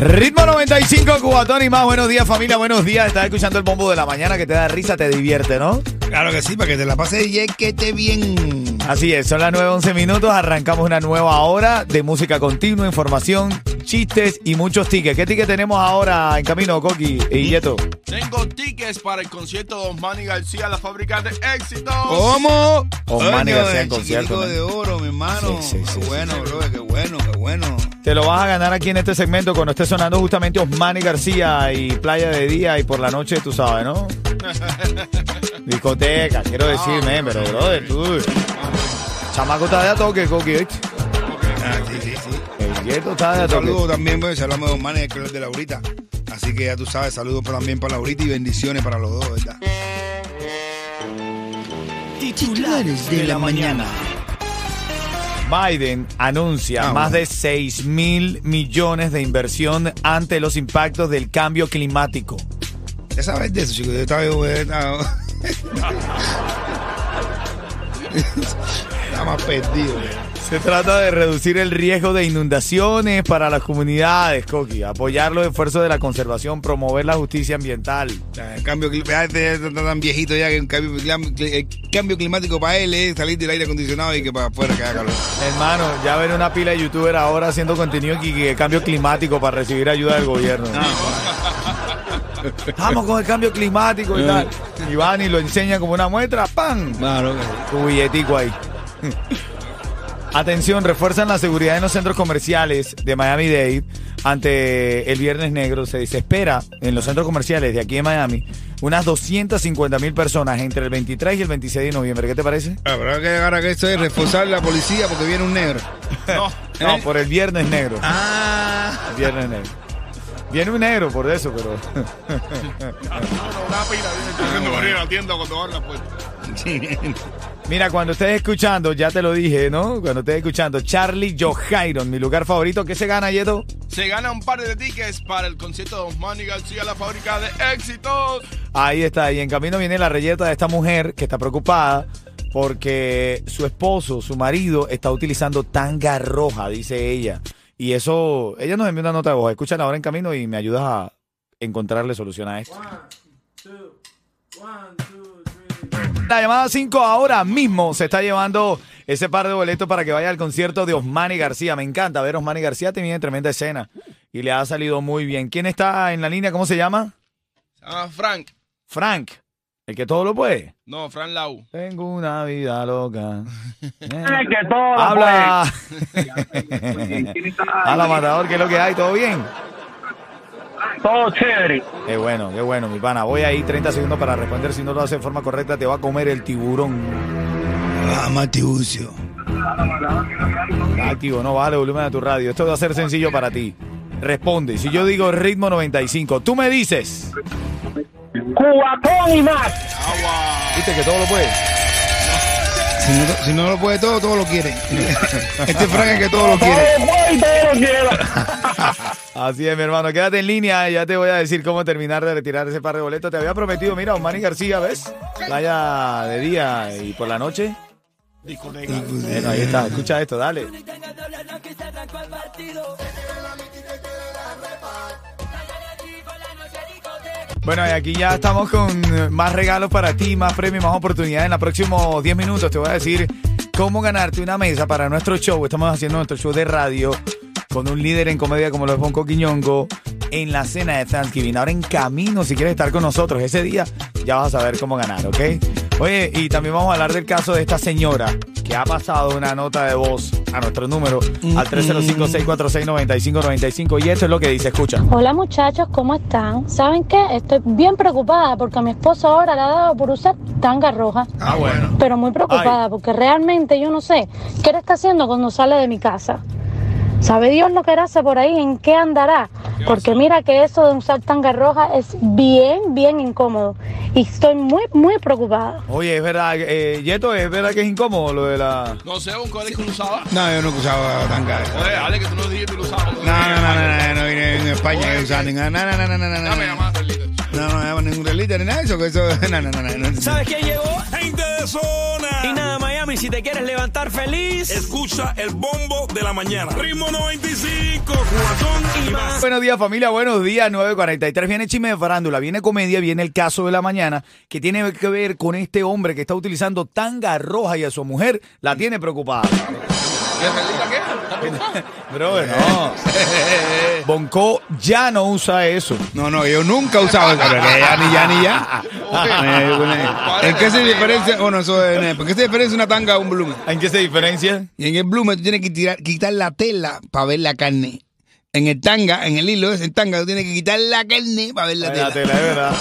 Ritmo 95, Cubatón y más. Buenos días, familia. Buenos días. Estás escuchando el bombo de la mañana que te da risa, te divierte, ¿no? Claro que sí, para que te la pases y esté bien. Así es, son las 9.11 minutos. Arrancamos una nueva hora de música continua, información, chistes y muchos tickets. ¿Qué tickets tenemos ahora en camino, Coqui y Yeto? Tengo tickets para el concierto de Osmani García, la fábrica de éxitos. ¿Cómo? Osmani García en concierto, chiquitico man. de oro, mi hermano. Sí, sí, sí, qué bueno, sí, bro, qué bueno, qué bueno. Te lo vas a ganar aquí en este segmento cuando esté sonando justamente Osmani García y Playa de Día y por la noche, tú sabes, ¿no? Discoteca, quiero decirme, pero brother, tú. Chamaco está de a toque, Coqui, ¿oíste? Ah, sí, sí, sí. El Yeto está de a Un saludo también, pues, si hablamos de un manager que es de Laurita. Así que ya tú sabes, saludos también para Laurita y bendiciones para los dos, ¿verdad? Titulares de la mañana. Biden anuncia Ah, más bueno. de 6 mil millones de inversión ante los impactos del cambio climático. Ya sabes de eso, chicos. Yo estaba... yo estaba- Estaba más perdido. Se trata de reducir el riesgo de inundaciones para las comunidades, Coqui, apoyar los esfuerzos de la conservación, promover la justicia ambiental. El cambio climático, está tan viejito ya que el cambio, el cambio climático para él es salir del aire acondicionado y que para afuera que haga calor. Hermano, ya ven una pila de youtubers ahora haciendo contenido que cambio climático para recibir ayuda del gobierno. Vamos con el cambio climático y tal. Y van y lo enseñan como una muestra, ¡pam! Claro, Tu billetico ahí. Atención, refuerzan la seguridad en los centros comerciales de Miami-Dade ante el Viernes Negro. Se espera en los centros comerciales de aquí en Miami unas 250 mil personas entre el 23 y el 26 de noviembre. ¿Qué te parece? Habrá que llegar a que esto es reforzar la policía porque viene un negro. No, No, por el Viernes Negro. Ah. El Viernes Negro. Viene un negro por eso, pero... no, no, una pila viene corriendo por ir a la tienda cuando abran la puerta. Mira, cuando estés escuchando, ya te lo dije, ¿no? Cuando estés escuchando, Charlie Johairon, mi lugar favorito. ¿Qué se gana, Yeto? Se gana un par de tickets para el concierto de Osmani García, la fábrica de éxitos. Ahí está, y en camino viene la reyeta de esta mujer que está preocupada porque su esposo, su marido, está utilizando tanga roja, dice ella. Y eso, ella nos envió una nota de voz. Escúchala ahora en camino y me ayudas a encontrarle solución a esto. La llamada 5 ahora mismo se está llevando ese par de boletos para que vaya al concierto de Osmani García. Me encanta ver Osmani García, tiene tremenda escena y le ha salido muy bien. ¿Quién está en la línea? ¿Cómo se llama? Se llama Frank. Frank, el que todo lo puede. No, Frank Lau. Tengo una vida loca. El que todo lo Habla. puede. Habla, matador, ¿qué es lo que hay? ¿Todo bien? Todo chévere. Qué bueno, qué bueno, mi pana. Voy ahí 30 segundos para responder. Si no lo hace de forma correcta, te va a comer el tiburón. Ah. Está activo, no vale volumen a tu radio. Esto va a ser sencillo para ti. Responde. Si yo digo ritmo 95, tú me dices. Cubatón y más. Viste que todo lo puede. Si no, si no lo puede todo, todo lo quiere. Este Frank es que todo lo quiere. Todo puedo y todo lo quiero. Así es, mi hermano. Quédate en línea y ya te voy a decir cómo terminar de retirar ese par de boletos. Te había prometido, mira, Manny García, ¿ves? Playa de día y por la noche. Bueno, ahí está. Escucha esto, dale. Bueno, y aquí ya estamos con más regalos para ti, más premios, más oportunidades. En los próximos 10 minutos te voy a decir cómo ganarte una mesa para nuestro show. Estamos haciendo nuestro show de radio con un líder en comedia como lo es Bonco Quiñongo en la cena de Thanksgiving. Ahora en camino, si quieres estar con nosotros ese día, ya vas a saber cómo ganar, ¿ok? Oye, y también vamos a hablar del caso de esta señora que ha pasado una nota de voz a nuestro número al 305-646-9595 y esto es lo que dice, escucha. Hola muchachos, ¿cómo están? ¿Saben qué? Estoy bien preocupada porque a mi esposo ahora le ha dado por usar tanga roja. Ah, bueno. Pero muy preocupada porque realmente yo no sé qué le está haciendo cuando sale de mi casa. ¿Sabe Dios lo que hace por ahí? ¿En qué andará? Porque mira que eso de usar tanga roja es bien, bien incómodo. Y estoy muy, muy preocupada. Oye, es verdad, eh, Yeto, es verdad que es incómodo lo de la... No sé, un código que lo usaba. No, yo no usaba tanga. Oye, Ale, que tú no dijiste que lo usaba. No, no, no, no, no, no vine en España que usaba ninguna. No, no, no, no, no, no. Dame No, llamada, Carlita. No, no, no, ningún relita ni nada de eso. Que eso no, no, no, no, no. ¿Sabes quién llegó? Gente de zona. Y nada, Miami, si te quieres levantar feliz. Escucha el bombo de la mañana. Ritmo 95, cuatón y más. Buenos días familia, buenos días, 9.43. Viene chisme de farándula, viene comedia, viene el caso de la mañana que tiene que ver con este hombre que está utilizando tanga roja y a su mujer la tiene preocupada. ¿Y el Carlita qué? Bro, no. Bonco ya no usa eso. No, no, yo nunca he usado eso. pero Ya ni ya ni ya. ¿En qué se diferencia? Bueno, eso es. ¿Por qué se diferencia una tanga a un blumen? ¿En qué se diferencia? Y en el blumen tú tienes que tirar, quitar la tela para ver la carne. En el tanga, en el hilo ese tanga, tú tienes que quitar la carne para ver la La tela. tela, es verdad.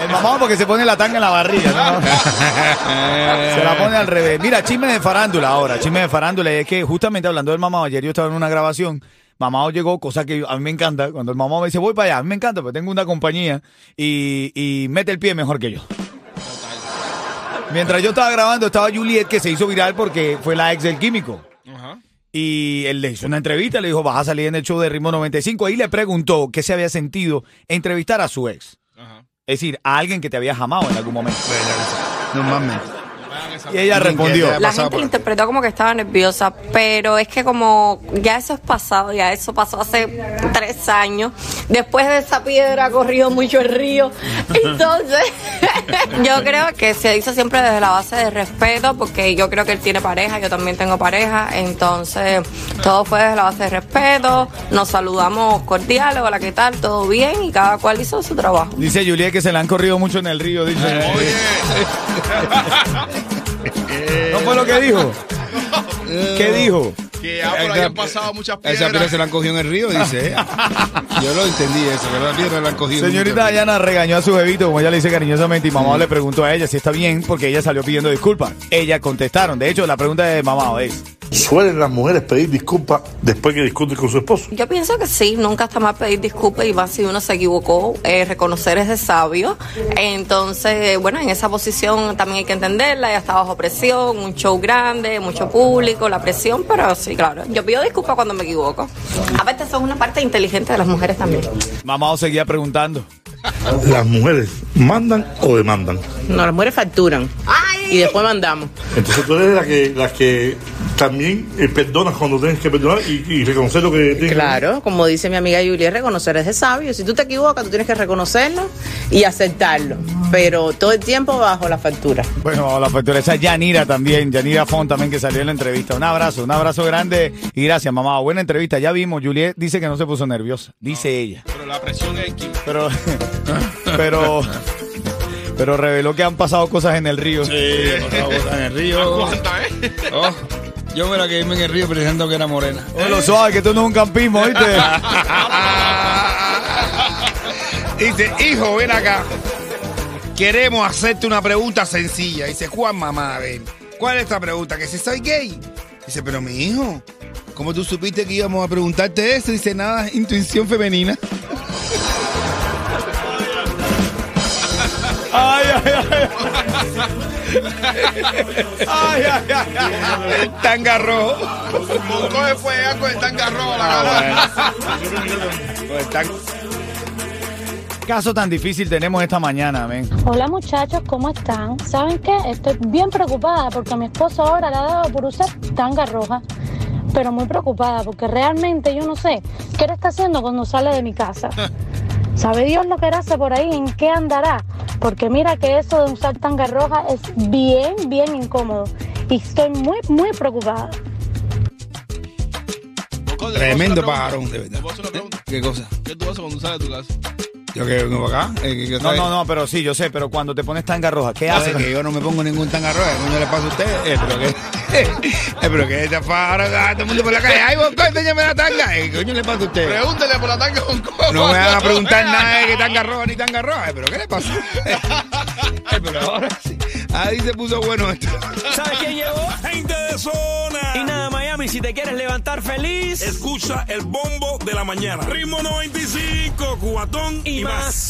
El mamado porque se pone la tanga en la barriga, ¿no? Se la pone al revés. Mira, chisme de farándula ahora, chisme de farándula. Y es que justamente hablando del mamado, ayer yo estaba en una grabación. Mamado llegó, cosa que a mí me encanta. Cuando el mamado me dice, voy para allá, a mí me encanta, porque tengo una compañía y, y mete el pie mejor que yo. Mientras yo estaba grabando, estaba Juliet, que se hizo viral porque fue la ex del químico. Ajá. Y él le hizo una entrevista, le dijo, vas a salir en el show de Ritmo 95. Ahí le preguntó qué se había sentido entrevistar a su ex. Ajá. Es decir, a alguien que te había jamado en algún momento. Normalmente. Y ella respondió. La gente lo interpretó como que estaba nerviosa, pero es que como ya eso es pasado, ya eso pasó hace tres años. Después de esa piedra ha corrido mucho el río. Entonces, yo creo que se hizo siempre desde la base de respeto, porque yo creo que él tiene pareja, yo también tengo pareja. Entonces, todo fue desde la base de respeto. Nos saludamos cordial, hola, ¿qué tal? Todo bien y cada cual hizo su trabajo. Dice Juliet que se le han corrido mucho en el río. Dice. Oye. ¿No fue lo que dijo? ¿Qué dijo? Que ya por ahí han pasado muchas Esa piedra piedras. se la han cogido en el río, dice. ¿eh? Yo lo entendí eso, que la piedra la han cogido. Señorita Dayana regañó a su bebito, como ella le dice cariñosamente, y mamá le preguntó a ella si está bien, porque ella salió pidiendo disculpas. Ella contestaron. De hecho, la pregunta de mamá es: ¿Suelen las mujeres pedir disculpas después que discuten con su esposo? Yo pienso que sí, nunca está mal pedir disculpas y más si uno se equivocó, eh, reconocer es de sabio. Entonces, bueno, en esa posición también hay que entenderla, ella está bajo presión, un show grande, mucho público, la presión, pero sí, claro, yo pido disculpas cuando me equivoco. Aparte, eso es una parte inteligente de las mujeres también. Mamá seguía preguntando. ¿Las mujeres mandan o demandan? No, las mujeres facturan y después mandamos. Entonces tú eres la que, la que también eh, perdonas cuando tienes que perdonar y, y reconocer lo que tienes Claro, como dice mi amiga Julia, reconocer es de sabio. Si tú te equivocas, tú tienes que reconocerlo y aceptarlo. Pero todo el tiempo bajo la factura. Bueno, la factura esa es Yanira también, Yanira Font también que salió en la entrevista. Un abrazo, un abrazo grande y gracias, mamá. Buena entrevista. Ya vimos, Juliet dice que no se puso nerviosa, dice ella. Pero la presión es aquí. Pero, pero, pero reveló que han pasado cosas en el río. en el río. ¿Cuánta, eh? Oh, yo me la quedé en el río pensando que era morena. Oye, lo suave, que esto no es un campismo, ¿viste? Dice, hijo, ven acá. Queremos hacerte una pregunta sencilla. Dice, Juan, mamá, a ver, ¿cuál es esta pregunta? Que si soy gay. Dice, pero mi hijo, ¿cómo tú supiste que íbamos a preguntarte eso? Dice, nada, intuición femenina. Ay, ay, ay. Ay, ay, ay, ay. Tanga rojo. Coge fuego con el tanga rojo la Ah. Pues tan- Caso tan difícil tenemos esta mañana, men. Hola muchachos, ¿cómo están? ¿Saben qué? Estoy bien preocupada porque mi esposo ahora le ha dado por usar tanga roja. Pero muy preocupada porque realmente yo no sé qué él está haciendo cuando sale de mi casa. ¿Sabe Dios lo que hace por ahí? ¿En qué andará? Porque mira que eso de usar tanga roja es bien, bien incómodo. Y estoy muy, muy preocupada. Tremendo pajarón, de verdad. ¿Te puedo hacer una pregunta? ¿Qué cosa? ¿Qué tú haces cuando sales de tu casa? Yo que vengo para acá. eh, que- No, no, no, pero sí, yo sé, pero cuando te pones tanga roja, ¿qué Hace haces? que yo no me pongo ningún tanga roja. ¿Cómo le pasa a usted? Eh, pero que. eh, pero que esta pájara, todo el mundo por la calle. Ay, vos, enséñame la tanga. Eh, ¿Qué coño le pasa a usted? Pregúntale por la tanga con coco. No me van a preguntar nada de que tanga roja ni tanga roja. Eh, pero ¿qué le pasa? Eh, pero ahora sí. Ahí se puso bueno esto. ¿Sabes quién llegó? Gente de zona. Miami, si te quieres levantar feliz Escucha el bombo de la mañana. Ritmo 95, cubatón y, y más. más.